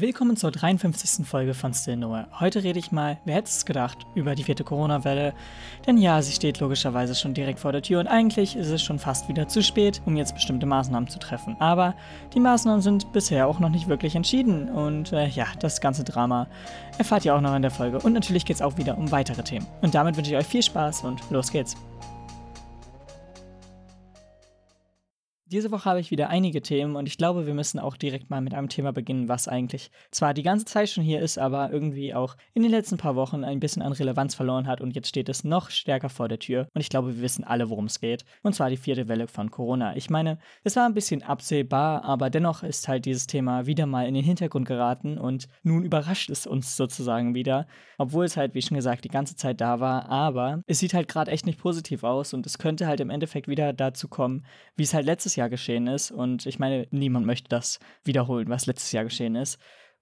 Willkommen zur 53. Folge von Still Nowhere. Heute rede ich mal, wer hätte es gedacht, über die vierte Corona-Welle. Denn ja, sie steht logischerweise schon direkt vor der Tür und eigentlich ist es schon fast wieder zu spät, um jetzt bestimmte Maßnahmen zu treffen. Aber die Maßnahmen sind bisher auch noch nicht wirklich entschieden und äh, ja, das ganze Drama erfahrt ihr auch noch in der Folge. Und natürlich geht es auch wieder um weitere Themen. Und damit wünsche ich euch viel Spaß und los geht's. Diese Woche habe ich wieder einige Themen und ich glaube, wir müssen auch direkt mal mit einem Thema beginnen, was eigentlich zwar die ganze Zeit schon hier ist, aber irgendwie auch in den letzten paar Wochen ein bisschen an Relevanz verloren hat und jetzt steht es noch stärker vor der Tür und ich glaube, wir wissen alle, worum es geht. Und zwar die vierte Welle von Corona. Ich meine, es war ein bisschen absehbar, aber dennoch ist halt dieses Thema wieder mal in den Hintergrund geraten und nun überrascht es uns sozusagen wieder, obwohl es halt, wie schon gesagt, die ganze Zeit da war, aber es sieht halt gerade echt nicht positiv aus und es könnte halt im Endeffekt wieder dazu kommen, wie es halt letztes Jahr Jahr geschehen ist. Und ich meine, niemand möchte das wiederholen, was letztes Jahr geschehen ist.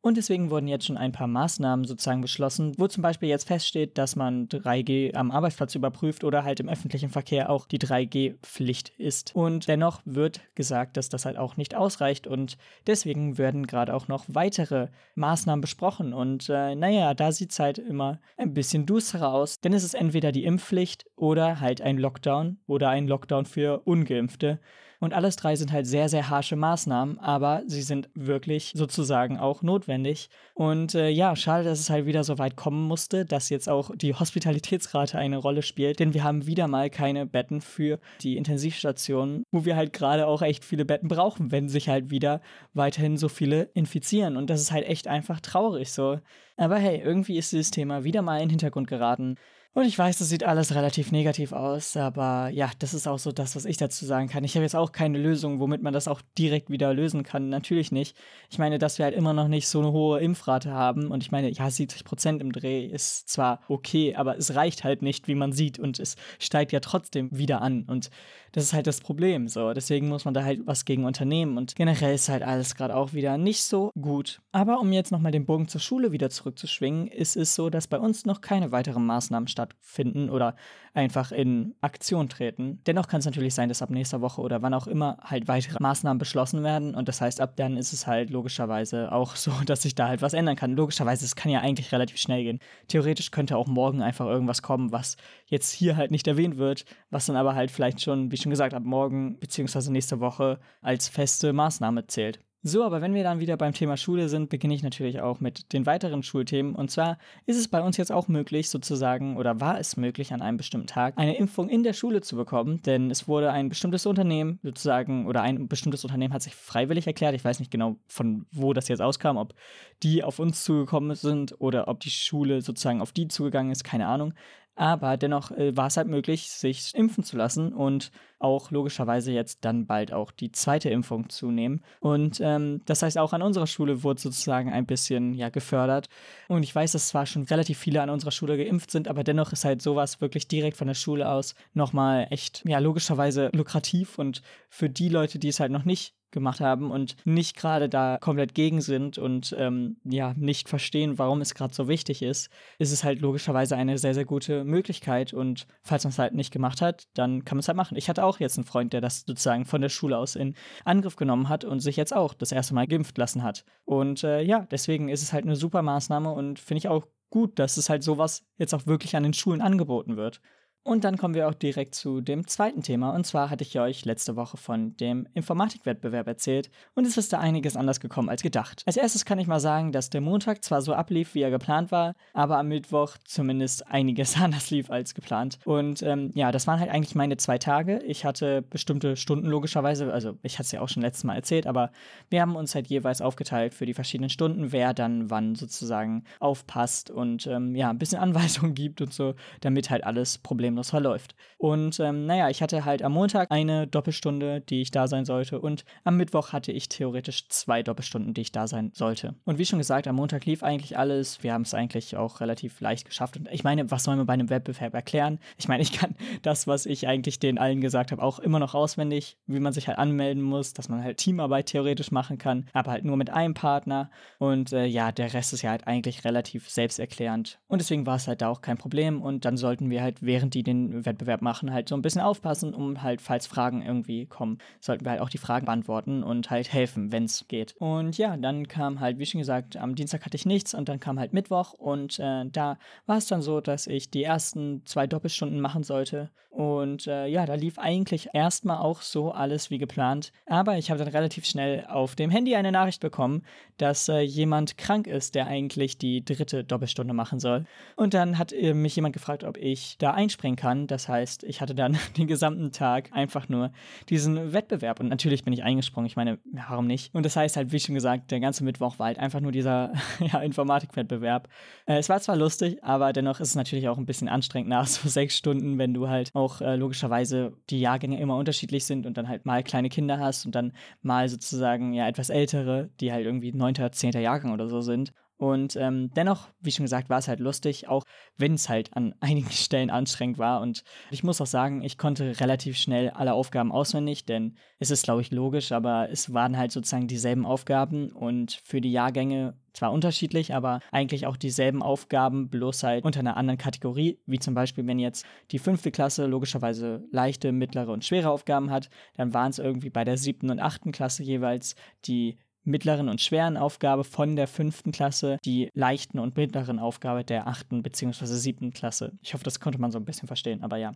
Und deswegen wurden jetzt schon ein paar Maßnahmen sozusagen beschlossen, wo zum Beispiel jetzt feststeht, dass man 3G am Arbeitsplatz überprüft oder halt im öffentlichen Verkehr auch die 3G-Pflicht ist. Und dennoch wird gesagt, dass das halt auch nicht ausreicht und deswegen werden gerade auch noch weitere Maßnahmen besprochen. Und äh, naja, da sieht es halt immer ein bisschen düsterer aus, denn es ist entweder die Impfpflicht oder halt ein Lockdown oder ein Lockdown für Ungeimpfte. Und alles drei sind halt sehr, sehr harsche Maßnahmen, aber sie sind wirklich sozusagen auch notwendig. Und äh, ja, schade, dass es halt wieder so weit kommen musste, dass jetzt auch die Hospitalitätsrate eine Rolle spielt, denn wir haben wieder mal keine Betten für die Intensivstationen, wo wir halt gerade auch echt viele Betten brauchen, wenn sich halt wieder weiterhin so viele infizieren. Und das ist halt echt einfach traurig so. Aber hey, irgendwie ist dieses Thema wieder mal in den Hintergrund geraten. Und ich weiß, das sieht alles relativ negativ aus, aber ja, das ist auch so das, was ich dazu sagen kann. Ich habe jetzt auch keine Lösung, womit man das auch direkt wieder lösen kann. Natürlich nicht. Ich meine, dass wir halt immer noch nicht so eine hohe Impfrate haben und ich meine, ja, 70 Prozent im Dreh ist zwar okay, aber es reicht halt nicht, wie man sieht und es steigt ja trotzdem wieder an und das ist halt das Problem. So, deswegen muss man da halt was gegen unternehmen und generell ist halt alles gerade auch wieder nicht so gut. Aber um jetzt nochmal den Bogen zur Schule wieder zurückzuschwingen, ist es so, dass bei uns noch keine weiteren Maßnahmen stattfinden oder einfach in Aktion treten. Dennoch kann es natürlich sein, dass ab nächster Woche oder wann auch immer halt weitere Maßnahmen beschlossen werden und das heißt, ab dann ist es halt logischerweise auch so, dass sich da halt was ändern kann. Logischerweise, es kann ja eigentlich relativ schnell gehen. Theoretisch könnte auch morgen einfach irgendwas kommen, was jetzt hier halt nicht erwähnt wird, was dann aber halt vielleicht schon, wie schon gesagt, ab morgen bzw. nächste Woche als feste Maßnahme zählt. So, aber wenn wir dann wieder beim Thema Schule sind, beginne ich natürlich auch mit den weiteren Schulthemen. Und zwar ist es bei uns jetzt auch möglich, sozusagen, oder war es möglich, an einem bestimmten Tag eine Impfung in der Schule zu bekommen. Denn es wurde ein bestimmtes Unternehmen, sozusagen, oder ein bestimmtes Unternehmen hat sich freiwillig erklärt. Ich weiß nicht genau, von wo das jetzt auskam, ob die auf uns zugekommen sind oder ob die Schule sozusagen auf die zugegangen ist, keine Ahnung. Aber dennoch äh, war es halt möglich, sich impfen zu lassen und auch logischerweise jetzt dann bald auch die zweite Impfung zu nehmen. Und ähm, das heißt, auch an unserer Schule wurde sozusagen ein bisschen ja gefördert. Und ich weiß, dass zwar schon relativ viele an unserer Schule geimpft sind, aber dennoch ist halt sowas wirklich direkt von der Schule aus nochmal echt, ja, logischerweise lukrativ. Und für die Leute, die es halt noch nicht gemacht haben und nicht gerade da komplett gegen sind und ähm, ja nicht verstehen, warum es gerade so wichtig ist, ist es halt logischerweise eine sehr, sehr gute Möglichkeit. Und falls man es halt nicht gemacht hat, dann kann man es halt machen. Ich hatte auch jetzt einen Freund, der das sozusagen von der Schule aus in Angriff genommen hat und sich jetzt auch das erste Mal geimpft lassen hat. Und äh, ja, deswegen ist es halt eine super Maßnahme und finde ich auch gut, dass es halt sowas jetzt auch wirklich an den Schulen angeboten wird. Und dann kommen wir auch direkt zu dem zweiten Thema. Und zwar hatte ich euch letzte Woche von dem Informatikwettbewerb erzählt. Und es ist da einiges anders gekommen als gedacht. Als erstes kann ich mal sagen, dass der Montag zwar so ablief, wie er geplant war, aber am Mittwoch zumindest einiges anders lief als geplant. Und ähm, ja, das waren halt eigentlich meine zwei Tage. Ich hatte bestimmte Stunden logischerweise, also ich hatte es ja auch schon letztes Mal erzählt, aber wir haben uns halt jeweils aufgeteilt für die verschiedenen Stunden, wer dann wann sozusagen aufpasst und ähm, ja, ein bisschen Anweisungen gibt und so, damit halt alles problemlos problemlos verläuft. Und ähm, naja, ich hatte halt am Montag eine Doppelstunde, die ich da sein sollte. Und am Mittwoch hatte ich theoretisch zwei Doppelstunden, die ich da sein sollte. Und wie schon gesagt, am Montag lief eigentlich alles. Wir haben es eigentlich auch relativ leicht geschafft. Und ich meine, was soll man bei einem Wettbewerb erklären? Ich meine, ich kann das, was ich eigentlich den allen gesagt habe, auch immer noch auswendig, wie man sich halt anmelden muss, dass man halt Teamarbeit theoretisch machen kann, aber halt nur mit einem Partner. Und äh, ja, der Rest ist ja halt eigentlich relativ selbsterklärend. Und deswegen war es halt da auch kein Problem. Und dann sollten wir halt während die den Wettbewerb machen, halt so ein bisschen aufpassen, um halt, falls Fragen irgendwie kommen, sollten wir halt auch die Fragen beantworten und halt helfen, wenn es geht. Und ja, dann kam halt, wie schon gesagt, am Dienstag hatte ich nichts und dann kam halt Mittwoch und äh, da war es dann so, dass ich die ersten zwei Doppelstunden machen sollte. Und äh, ja, da lief eigentlich erstmal auch so alles wie geplant. Aber ich habe dann relativ schnell auf dem Handy eine Nachricht bekommen, dass äh, jemand krank ist, der eigentlich die dritte Doppelstunde machen soll. Und dann hat äh, mich jemand gefragt, ob ich da einspringen kann. Das heißt, ich hatte dann den gesamten Tag einfach nur diesen Wettbewerb. Und natürlich bin ich eingesprungen. Ich meine, warum nicht? Und das heißt halt, wie schon gesagt, der ganze Mittwoch war halt einfach nur dieser ja, Informatikwettbewerb. Äh, es war zwar lustig, aber dennoch ist es natürlich auch ein bisschen anstrengend nach so sechs Stunden, wenn du halt auch äh, logischerweise die Jahrgänge immer unterschiedlich sind und dann halt mal kleine Kinder hast und dann mal sozusagen ja etwas ältere, die halt irgendwie neunter, zehnter Jahrgang oder so sind. Und ähm, dennoch, wie schon gesagt, war es halt lustig, auch wenn es halt an einigen Stellen anstrengend war. Und ich muss auch sagen, ich konnte relativ schnell alle Aufgaben auswendig, denn es ist, glaube ich, logisch, aber es waren halt sozusagen dieselben Aufgaben und für die Jahrgänge zwar unterschiedlich, aber eigentlich auch dieselben Aufgaben, bloß halt unter einer anderen Kategorie, wie zum Beispiel, wenn jetzt die fünfte Klasse logischerweise leichte, mittlere und schwere Aufgaben hat, dann waren es irgendwie bei der siebten und achten Klasse jeweils die mittleren und schweren Aufgabe von der fünften Klasse, die leichten und mittleren Aufgabe der achten bzw. siebten Klasse. Ich hoffe, das konnte man so ein bisschen verstehen, aber ja.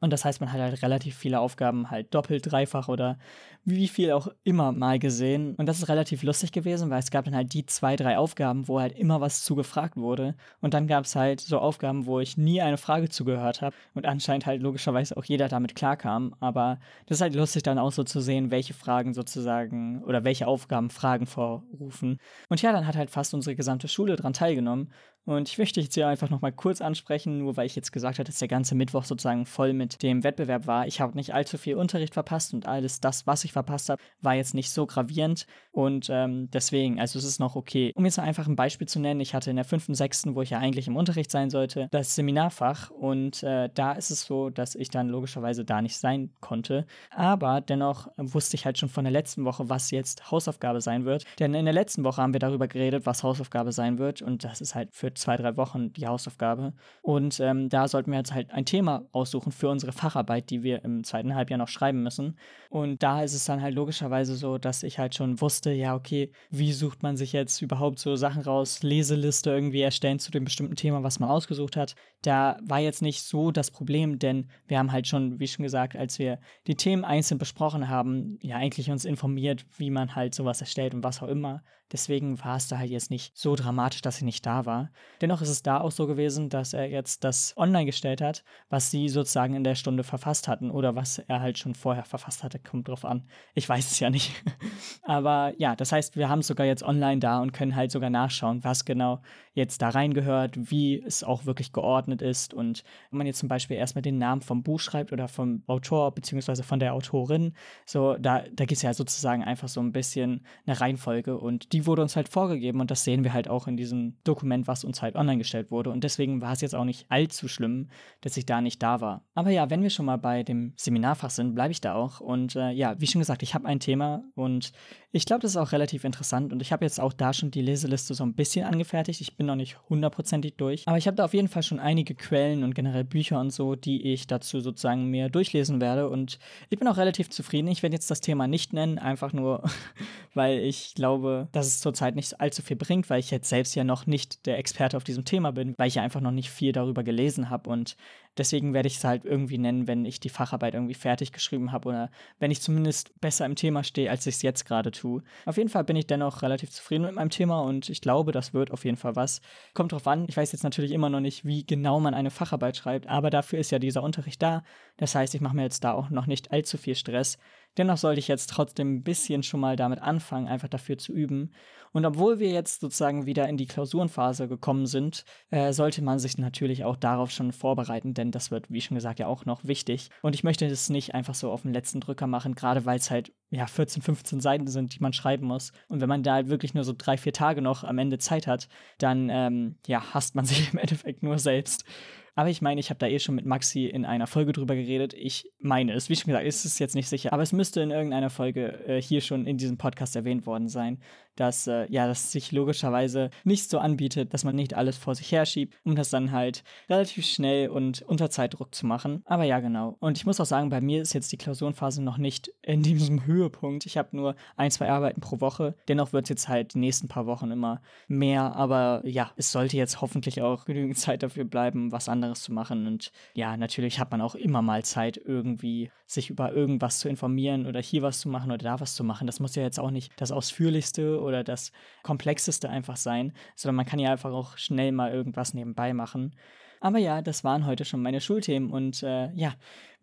Und das heißt, man hat halt relativ viele Aufgaben halt doppelt, dreifach oder wie viel auch immer mal gesehen. Und das ist relativ lustig gewesen, weil es gab dann halt die zwei, drei Aufgaben, wo halt immer was zugefragt wurde. Und dann gab es halt so Aufgaben, wo ich nie eine Frage zugehört habe und anscheinend halt logischerweise auch jeder damit klarkam. Aber das ist halt lustig dann auch so zu sehen, welche Fragen sozusagen oder welche Aufgaben Fragen vorrufen. Und ja, dann hat halt fast unsere gesamte Schule daran teilgenommen. Und ich möchte jetzt hier einfach nochmal kurz ansprechen, nur weil ich jetzt gesagt habe, dass der ganze Mittwoch sozusagen voll mit dem Wettbewerb war. Ich habe nicht allzu viel Unterricht verpasst und alles das, was ich verpasst habe, war jetzt nicht so gravierend. Und ähm, deswegen, also es ist noch okay. Um jetzt einfach ein Beispiel zu nennen, ich hatte in der fünften, sechsten, wo ich ja eigentlich im Unterricht sein sollte, das Seminarfach. Und äh, da ist es so, dass ich dann logischerweise da nicht sein konnte. Aber dennoch wusste ich halt schon von der letzten Woche, was jetzt Hausaufgabe sein wird. Denn in der letzten Woche haben wir darüber geredet, was Hausaufgabe sein wird. Und das ist halt für zwei, drei Wochen die Hausaufgabe. Und ähm, da sollten wir jetzt halt ein Thema aussuchen für unsere Facharbeit, die wir im zweiten Halbjahr noch schreiben müssen. Und da ist es dann halt logischerweise so, dass ich halt schon wusste, ja, okay, wie sucht man sich jetzt überhaupt so Sachen raus, Leseliste irgendwie erstellen zu dem bestimmten Thema, was man ausgesucht hat. Da war jetzt nicht so das Problem, denn wir haben halt schon, wie schon gesagt, als wir die Themen einzeln besprochen haben, ja eigentlich uns informiert, wie man halt sowas erstellt und was auch immer. Deswegen war es da halt jetzt nicht so dramatisch, dass sie nicht da war. Dennoch ist es da auch so gewesen, dass er jetzt das online gestellt hat, was sie sozusagen in der Stunde verfasst hatten oder was er halt schon vorher verfasst hatte. Kommt drauf an. Ich weiß es ja nicht. Aber ja, das heißt, wir haben es sogar jetzt online da und können halt sogar nachschauen, was genau jetzt da reingehört, wie es auch wirklich geordnet ist. Und wenn man jetzt zum Beispiel erstmal den Namen vom Buch schreibt oder vom Autor beziehungsweise von der Autorin, so da, da gibt es ja sozusagen einfach so ein bisschen eine Reihenfolge und die wurde uns halt vorgegeben und das sehen wir halt auch in diesem Dokument, was uns halt online gestellt wurde. Und deswegen war es jetzt auch nicht allzu schlimm, dass ich da nicht da war. Aber ja, wenn wir schon mal bei dem Seminarfach sind, bleibe ich da auch. Und äh, ja, wie schon gesagt, ich habe ein Thema und ich glaube, das ist auch relativ interessant. Und ich habe jetzt auch da schon die Leseliste so ein bisschen angefertigt. Ich bin noch nicht hundertprozentig durch. Aber ich habe da auf jeden Fall schon einige Quellen und generell Bücher und so, die ich dazu sozusagen mir durchlesen werde. Und ich bin auch relativ zufrieden. Ich werde jetzt das Thema nicht nennen, einfach nur, weil ich glaube, dass es zurzeit nicht allzu viel bringt, weil ich jetzt selbst ja noch nicht der Experte auf diesem Thema bin, weil ich ja einfach noch nicht viel darüber gelesen habe und Deswegen werde ich es halt irgendwie nennen, wenn ich die Facharbeit irgendwie fertig geschrieben habe oder wenn ich zumindest besser im Thema stehe, als ich es jetzt gerade tue. Auf jeden Fall bin ich dennoch relativ zufrieden mit meinem Thema und ich glaube, das wird auf jeden Fall was. Kommt drauf an. Ich weiß jetzt natürlich immer noch nicht, wie genau man eine Facharbeit schreibt, aber dafür ist ja dieser Unterricht da. Das heißt, ich mache mir jetzt da auch noch nicht allzu viel Stress. Dennoch sollte ich jetzt trotzdem ein bisschen schon mal damit anfangen, einfach dafür zu üben. Und obwohl wir jetzt sozusagen wieder in die Klausurenphase gekommen sind, äh, sollte man sich natürlich auch darauf schon vorbereiten, denn das wird, wie schon gesagt, ja auch noch wichtig. Und ich möchte es nicht einfach so auf den letzten Drücker machen, gerade weil es halt ja 14, 15 Seiten sind, die man schreiben muss. Und wenn man da halt wirklich nur so drei, vier Tage noch am Ende Zeit hat, dann ähm, ja hasst man sich im Endeffekt nur selbst. Aber ich meine, ich habe da eh schon mit Maxi in einer Folge drüber geredet. Ich meine es, wie schon gesagt, ist es jetzt nicht sicher, aber es müsste in irgendeiner Folge äh, hier schon in diesem Podcast erwähnt worden sein, dass äh, ja, das sich logischerweise nicht so anbietet, dass man nicht alles vor sich herschiebt, um das dann halt relativ schnell und unter Zeitdruck zu machen. Aber ja, genau. Und ich muss auch sagen, bei mir ist jetzt die Klausurenphase noch nicht in diesem Höhepunkt. Ich habe nur ein, zwei Arbeiten pro Woche. Dennoch wird es jetzt halt die nächsten paar Wochen immer mehr. Aber ja, es sollte jetzt hoffentlich auch genügend Zeit dafür bleiben, was anderes zu machen. Und ja, natürlich hat man auch immer mal Zeit, irgendwie sich über irgendwas zu informieren oder hier was zu machen oder da was zu machen. Das muss ja jetzt auch nicht das Ausführlichste oder das Komplexeste einfach sein, sondern man kann ja einfach auch schnell mal irgendwas nebenbei machen. Aber ja, das waren heute schon meine Schulthemen und äh, ja,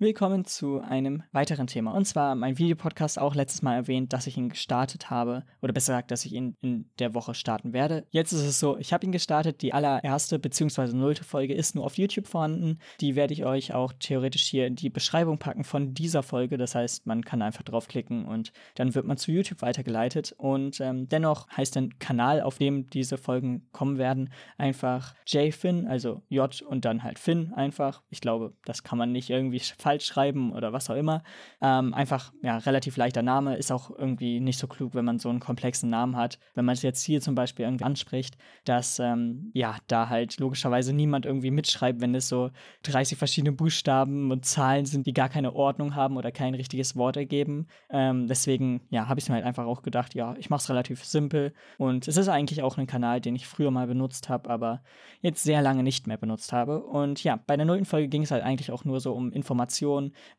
willkommen zu einem weiteren Thema. Und zwar mein Videopodcast auch letztes Mal erwähnt, dass ich ihn gestartet habe oder besser gesagt, dass ich ihn in der Woche starten werde. Jetzt ist es so, ich habe ihn gestartet. Die allererste bzw. nullte Folge ist nur auf YouTube vorhanden. Die werde ich euch auch theoretisch hier in die Beschreibung packen von dieser Folge. Das heißt, man kann einfach draufklicken und dann wird man zu YouTube weitergeleitet. Und ähm, dennoch heißt der Kanal, auf dem diese Folgen kommen werden, einfach JFin, also J und dann halt Finn einfach. Ich glaube, das kann man nicht irgendwie falsch schreiben oder was auch immer. Ähm, einfach, ja, relativ leichter Name. Ist auch irgendwie nicht so klug, wenn man so einen komplexen Namen hat. Wenn man es jetzt hier zum Beispiel irgendwie anspricht, dass, ähm, ja, da halt logischerweise niemand irgendwie mitschreibt, wenn es so 30 verschiedene Buchstaben und Zahlen sind, die gar keine Ordnung haben oder kein richtiges Wort ergeben. Ähm, deswegen, ja, habe ich mir halt einfach auch gedacht, ja, ich mache es relativ simpel. Und es ist eigentlich auch ein Kanal, den ich früher mal benutzt habe, aber jetzt sehr lange nicht mehr benutzt habe. Und ja, bei der nullten Folge ging es halt eigentlich auch nur so um Informationen,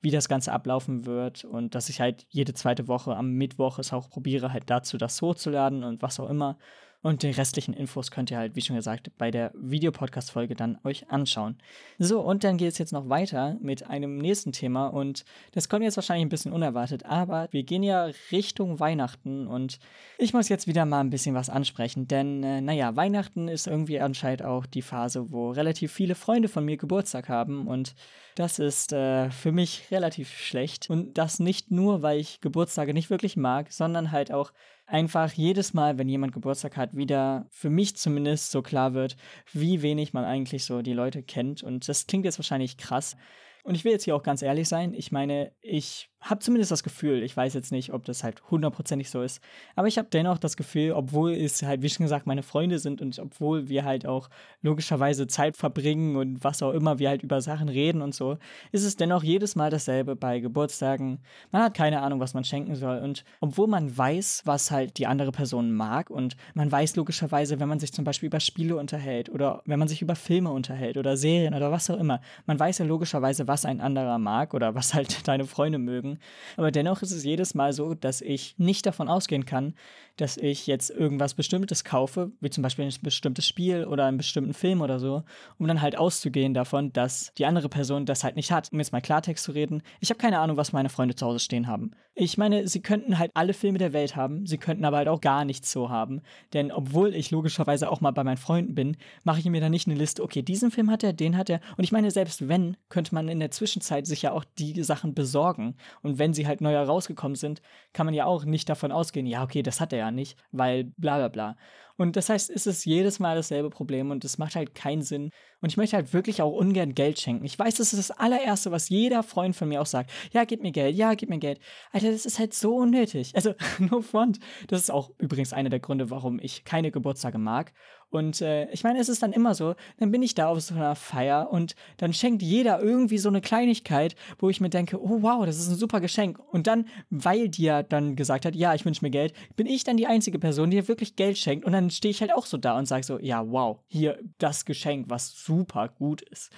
wie das Ganze ablaufen wird und dass ich halt jede zweite Woche am Mittwoch es auch probiere, halt dazu das hochzuladen und was auch immer. Und die restlichen Infos könnt ihr halt, wie schon gesagt, bei der Videopodcast-Folge dann euch anschauen. So, und dann geht es jetzt noch weiter mit einem nächsten Thema. Und das kommt jetzt wahrscheinlich ein bisschen unerwartet, aber wir gehen ja Richtung Weihnachten und ich muss jetzt wieder mal ein bisschen was ansprechen. Denn, äh, naja, Weihnachten ist irgendwie anscheinend auch die Phase, wo relativ viele Freunde von mir Geburtstag haben. Und das ist äh, für mich relativ schlecht. Und das nicht nur, weil ich Geburtstage nicht wirklich mag, sondern halt auch, einfach jedes Mal, wenn jemand Geburtstag hat, wieder für mich zumindest so klar wird, wie wenig man eigentlich so die Leute kennt. Und das klingt jetzt wahrscheinlich krass. Und ich will jetzt hier auch ganz ehrlich sein. Ich meine, ich habe zumindest das Gefühl, ich weiß jetzt nicht, ob das halt hundertprozentig so ist, aber ich habe dennoch das Gefühl, obwohl es halt, wie schon gesagt, meine Freunde sind und obwohl wir halt auch logischerweise Zeit verbringen und was auch immer, wir halt über Sachen reden und so, ist es dennoch jedes Mal dasselbe bei Geburtstagen. Man hat keine Ahnung, was man schenken soll und obwohl man weiß, was halt die andere Person mag und man weiß logischerweise, wenn man sich zum Beispiel über Spiele unterhält oder wenn man sich über Filme unterhält oder Serien oder was auch immer, man weiß ja logischerweise, was ein anderer mag oder was halt deine Freunde mögen aber dennoch ist es jedes Mal so, dass ich nicht davon ausgehen kann, dass ich jetzt irgendwas Bestimmtes kaufe, wie zum Beispiel ein bestimmtes Spiel oder einen bestimmten Film oder so, um dann halt auszugehen davon, dass die andere Person das halt nicht hat. Um jetzt mal Klartext zu reden, ich habe keine Ahnung, was meine Freunde zu Hause stehen haben. Ich meine, sie könnten halt alle Filme der Welt haben, sie könnten aber halt auch gar nichts so haben. Denn obwohl ich logischerweise auch mal bei meinen Freunden bin, mache ich mir dann nicht eine Liste, okay, diesen Film hat er, den hat er. Und ich meine, selbst wenn, könnte man in der Zwischenzeit sich ja auch die Sachen besorgen. Und wenn sie halt neu herausgekommen sind, kann man ja auch nicht davon ausgehen, ja, okay, das hat er ja nicht, weil bla bla bla. Und das heißt, es ist jedes Mal dasselbe Problem und es macht halt keinen Sinn. Und ich möchte halt wirklich auch ungern Geld schenken. Ich weiß, das ist das allererste, was jeder Freund von mir auch sagt. Ja, gib mir Geld, ja, gib mir Geld. Alter, das ist halt so unnötig. Also, no front. Das ist auch übrigens einer der Gründe, warum ich keine Geburtstage mag. Und äh, ich meine, es ist dann immer so, dann bin ich da auf so einer Feier und dann schenkt jeder irgendwie so eine Kleinigkeit, wo ich mir denke, oh wow, das ist ein super Geschenk. Und dann, weil dir dann gesagt hat, ja, ich wünsche mir Geld, bin ich dann die einzige Person, die wirklich Geld schenkt. Und dann stehe ich halt auch so da und sage so, ja, wow, hier das Geschenk, was super gut ist.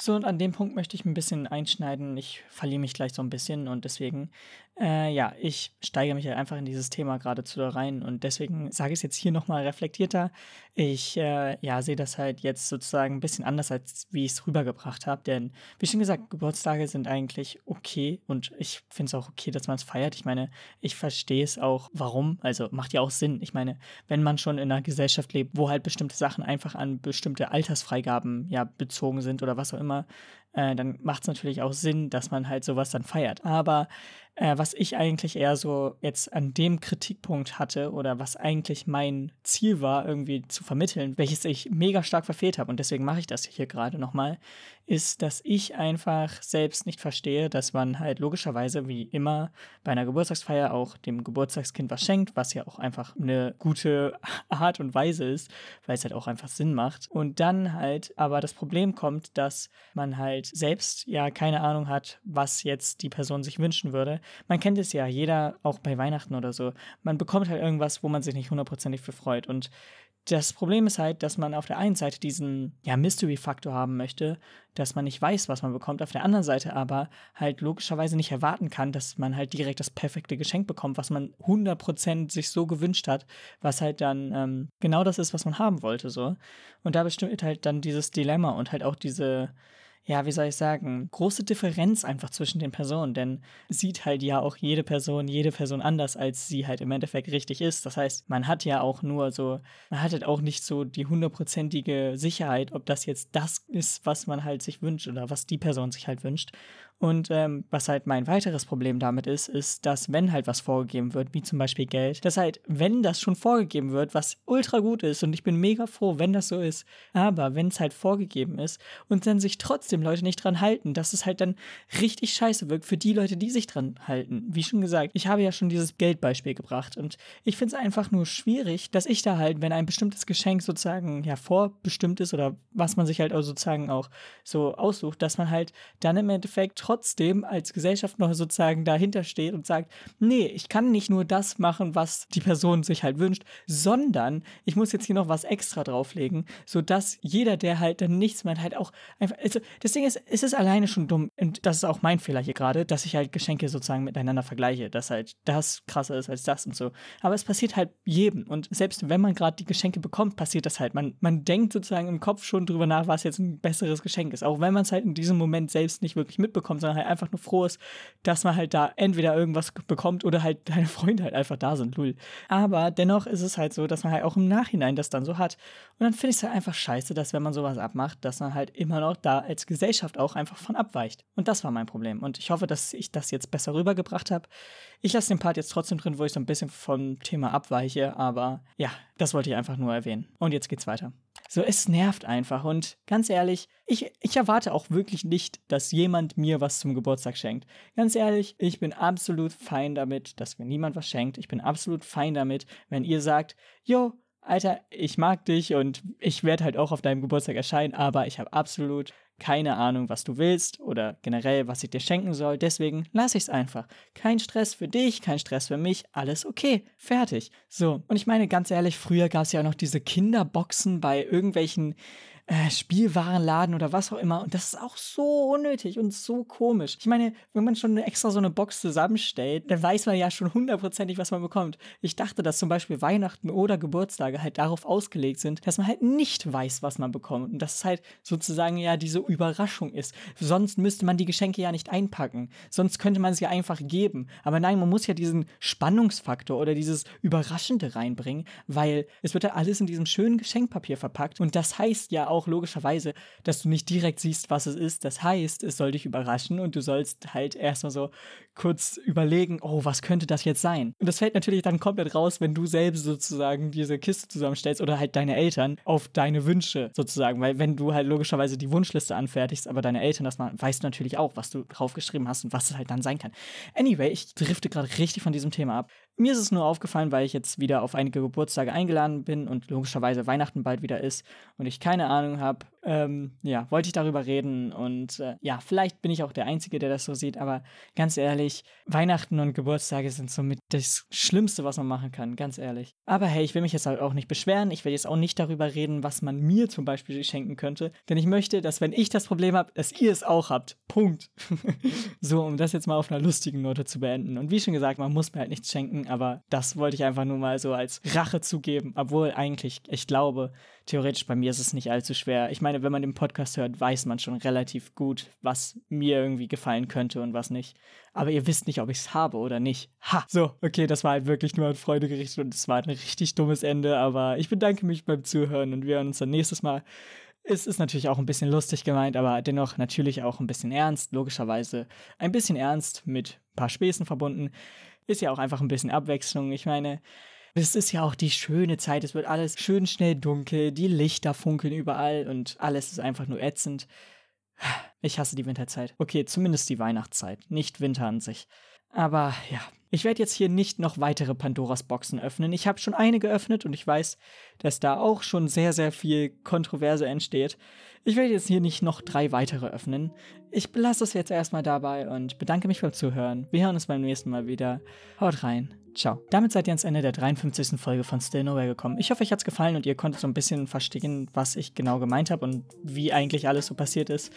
So, und an dem Punkt möchte ich ein bisschen einschneiden. Ich verliere mich gleich so ein bisschen und deswegen, äh, ja, ich steige mich halt einfach in dieses Thema geradezu da rein und deswegen sage ich es jetzt hier nochmal reflektierter. Ich, äh, ja, sehe das halt jetzt sozusagen ein bisschen anders, als wie ich es rübergebracht habe, denn wie schon gesagt, Geburtstage sind eigentlich okay und ich finde es auch okay, dass man es feiert. Ich meine, ich verstehe es auch, warum. Also macht ja auch Sinn. Ich meine, wenn man schon in einer Gesellschaft lebt, wo halt bestimmte Sachen einfach an bestimmte Altersfreigaben ja bezogen sind oder was auch immer, immer, äh, dann macht es natürlich auch Sinn, dass man halt sowas dann feiert. Aber äh, was ich eigentlich eher so jetzt an dem Kritikpunkt hatte oder was eigentlich mein Ziel war, irgendwie zu vermitteln, welches ich mega stark verfehlt habe und deswegen mache ich das hier gerade nochmal, ist, dass ich einfach selbst nicht verstehe, dass man halt logischerweise wie immer bei einer Geburtstagsfeier auch dem Geburtstagskind was schenkt, was ja auch einfach eine gute Art und Weise ist, weil es halt auch einfach Sinn macht. Und dann halt aber das Problem kommt, dass man halt selbst ja keine Ahnung hat, was jetzt die Person sich wünschen würde man kennt es ja, jeder, auch bei Weihnachten oder so, man bekommt halt irgendwas, wo man sich nicht hundertprozentig für freut. Und das Problem ist halt, dass man auf der einen Seite diesen ja, Mystery-Faktor haben möchte, dass man nicht weiß, was man bekommt, auf der anderen Seite aber halt logischerweise nicht erwarten kann, dass man halt direkt das perfekte Geschenk bekommt, was man 100% sich so gewünscht hat, was halt dann ähm, genau das ist, was man haben wollte, so. Und da bestimmt halt dann dieses Dilemma und halt auch diese, ja, wie soll ich sagen, große Differenz einfach zwischen den Personen, denn sieht halt ja auch jede Person, jede Person anders, als sie halt im Endeffekt richtig ist. Das heißt, man hat ja auch nur so, man hat halt auch nicht so die hundertprozentige Sicherheit, ob das jetzt das ist, was man halt sich wünscht oder was die Person sich halt wünscht. Und ähm, was halt mein weiteres Problem damit ist, ist, dass wenn halt was vorgegeben wird, wie zum Beispiel Geld, dass halt, wenn das schon vorgegeben wird, was ultra gut ist und ich bin mega froh, wenn das so ist, aber wenn es halt vorgegeben ist und dann sich trotzdem Leute nicht dran halten, dass es halt dann richtig scheiße wirkt für die Leute, die sich dran halten. Wie schon gesagt, ich habe ja schon dieses Geldbeispiel gebracht und ich finde es einfach nur schwierig, dass ich da halt, wenn ein bestimmtes Geschenk sozusagen ja vorbestimmt ist oder was man sich halt auch sozusagen auch so aussucht, dass man halt dann im Endeffekt trotzdem als Gesellschaft noch sozusagen dahinter steht und sagt, nee, ich kann nicht nur das machen, was die Person sich halt wünscht, sondern ich muss jetzt hier noch was extra drauflegen, sodass jeder, der halt dann nichts meint, halt auch einfach, also das Ding ist, es ist alleine schon dumm und das ist auch mein Fehler hier gerade, dass ich halt Geschenke sozusagen miteinander vergleiche, dass halt das krasser ist als das und so. Aber es passiert halt jedem und selbst wenn man gerade die Geschenke bekommt, passiert das halt. Man, man denkt sozusagen im Kopf schon drüber nach, was jetzt ein besseres Geschenk ist, auch wenn man es halt in diesem Moment selbst nicht wirklich mitbekommt bekommt, sondern halt einfach nur froh ist, dass man halt da entweder irgendwas bekommt oder halt deine Freunde halt einfach da sind, lul. Aber dennoch ist es halt so, dass man halt auch im Nachhinein das dann so hat. Und dann finde ich es halt einfach scheiße, dass wenn man sowas abmacht, dass man halt immer noch da als Gesellschaft auch einfach von abweicht. Und das war mein Problem. Und ich hoffe, dass ich das jetzt besser rübergebracht habe. Ich lasse den Part jetzt trotzdem drin, wo ich so ein bisschen vom Thema abweiche, aber ja, das wollte ich einfach nur erwähnen. Und jetzt geht's weiter. So, es nervt einfach. Und ganz ehrlich, ich, ich erwarte auch wirklich nicht, dass jemand mir was zum Geburtstag schenkt. Ganz ehrlich, ich bin absolut fein damit, dass mir niemand was schenkt. Ich bin absolut fein damit, wenn ihr sagt, yo, Alter, ich mag dich und ich werde halt auch auf deinem Geburtstag erscheinen, aber ich habe absolut keine Ahnung, was du willst oder generell, was ich dir schenken soll. Deswegen lass ich es einfach. Kein Stress für dich, kein Stress für mich, alles okay, fertig. So, und ich meine ganz ehrlich, früher gab es ja auch noch diese Kinderboxen bei irgendwelchen äh, Spielwarenladen oder was auch immer. Und das ist auch so unnötig und so komisch. Ich meine, wenn man schon extra so eine Box zusammenstellt, dann weiß man ja schon hundertprozentig, was man bekommt. Ich dachte, dass zum Beispiel Weihnachten oder Geburtstage halt darauf ausgelegt sind, dass man halt nicht weiß, was man bekommt. Und dass es halt sozusagen ja diese Überraschung ist. Sonst müsste man die Geschenke ja nicht einpacken. Sonst könnte man sie einfach geben. Aber nein, man muss ja diesen Spannungsfaktor oder dieses Überraschende reinbringen, weil es wird ja alles in diesem schönen Geschenkpapier verpackt. Und das heißt ja auch, auch logischerweise, dass du nicht direkt siehst, was es ist. Das heißt, es soll dich überraschen und du sollst halt erstmal so kurz überlegen, oh, was könnte das jetzt sein? Und das fällt natürlich dann komplett raus, wenn du selbst sozusagen diese Kiste zusammenstellst oder halt deine Eltern auf deine Wünsche sozusagen, weil wenn du halt logischerweise die Wunschliste anfertigst, aber deine Eltern das mal, weißt du natürlich auch, was du draufgeschrieben hast und was es halt dann sein kann. Anyway, ich drifte gerade richtig von diesem Thema ab. Mir ist es nur aufgefallen, weil ich jetzt wieder auf einige Geburtstage eingeladen bin und logischerweise Weihnachten bald wieder ist und ich keine Ahnung habe, ähm, ja, wollte ich darüber reden und äh, ja, vielleicht bin ich auch der Einzige, der das so sieht, aber ganz ehrlich, Weihnachten und Geburtstage sind somit das Schlimmste, was man machen kann, ganz ehrlich. Aber hey, ich will mich jetzt halt auch nicht beschweren, ich will jetzt auch nicht darüber reden, was man mir zum Beispiel schenken könnte, denn ich möchte, dass wenn ich das Problem habe, dass ihr es auch habt. Punkt. so, um das jetzt mal auf einer lustigen Note zu beenden. Und wie schon gesagt, man muss mir halt nichts schenken, aber das wollte ich einfach nur mal so als Rache zugeben, obwohl eigentlich, ich glaube, theoretisch bei mir ist es nicht allzu schwer. Ich meine, wenn man den Podcast hört, weiß man schon relativ gut, was mir irgendwie gefallen könnte und was nicht. Aber ihr wisst nicht, ob ich es habe oder nicht. Ha! So, okay, das war halt wirklich nur an Freude gerichtet und es war ein richtig dummes Ende, aber ich bedanke mich beim Zuhören und wir hören uns dann nächstes Mal Es ist natürlich auch ein bisschen lustig gemeint, aber dennoch natürlich auch ein bisschen ernst, logischerweise. Ein bisschen ernst mit ein paar Späßen verbunden. Ist ja auch einfach ein bisschen Abwechslung. Ich meine, es ist ja auch die schöne Zeit. Es wird alles schön schnell dunkel, die Lichter funkeln überall und alles ist einfach nur ätzend. Ich hasse die Winterzeit. Okay, zumindest die Weihnachtszeit, nicht Winter an sich. Aber ja, ich werde jetzt hier nicht noch weitere Pandoras Boxen öffnen. Ich habe schon eine geöffnet und ich weiß, dass da auch schon sehr, sehr viel Kontroverse entsteht. Ich werde jetzt hier nicht noch drei weitere öffnen. Ich belasse es jetzt erstmal dabei und bedanke mich beim Zuhören. Wir hören uns beim nächsten Mal wieder. Haut rein. Ciao. Damit seid ihr ans Ende der 53. Folge von Still Nowhere gekommen. Ich hoffe, euch hat es gefallen und ihr konntet so ein bisschen verstehen, was ich genau gemeint habe und wie eigentlich alles so passiert ist.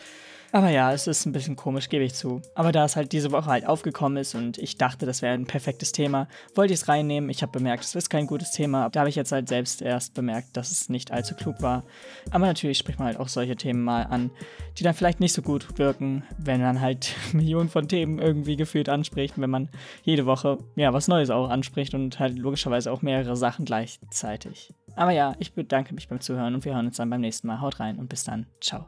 Aber ja, es ist ein bisschen komisch, gebe ich zu. Aber da es halt diese Woche halt aufgekommen ist und ich dachte, das wäre ein perfektes Thema, wollte ich es reinnehmen. Ich habe bemerkt, es ist kein gutes Thema. Da habe ich jetzt halt selbst erst bemerkt, dass es nicht allzu klug war. Aber natürlich spricht man halt auch solche Themen mal an, die dann vielleicht nicht so gut wirken, wenn man halt Millionen von Themen irgendwie gefühlt anspricht, wenn man jede Woche ja was Neues auch anspricht und halt logischerweise auch mehrere Sachen gleichzeitig. Aber ja, ich bedanke mich beim Zuhören und wir hören uns dann beim nächsten Mal. Haut rein und bis dann. Ciao.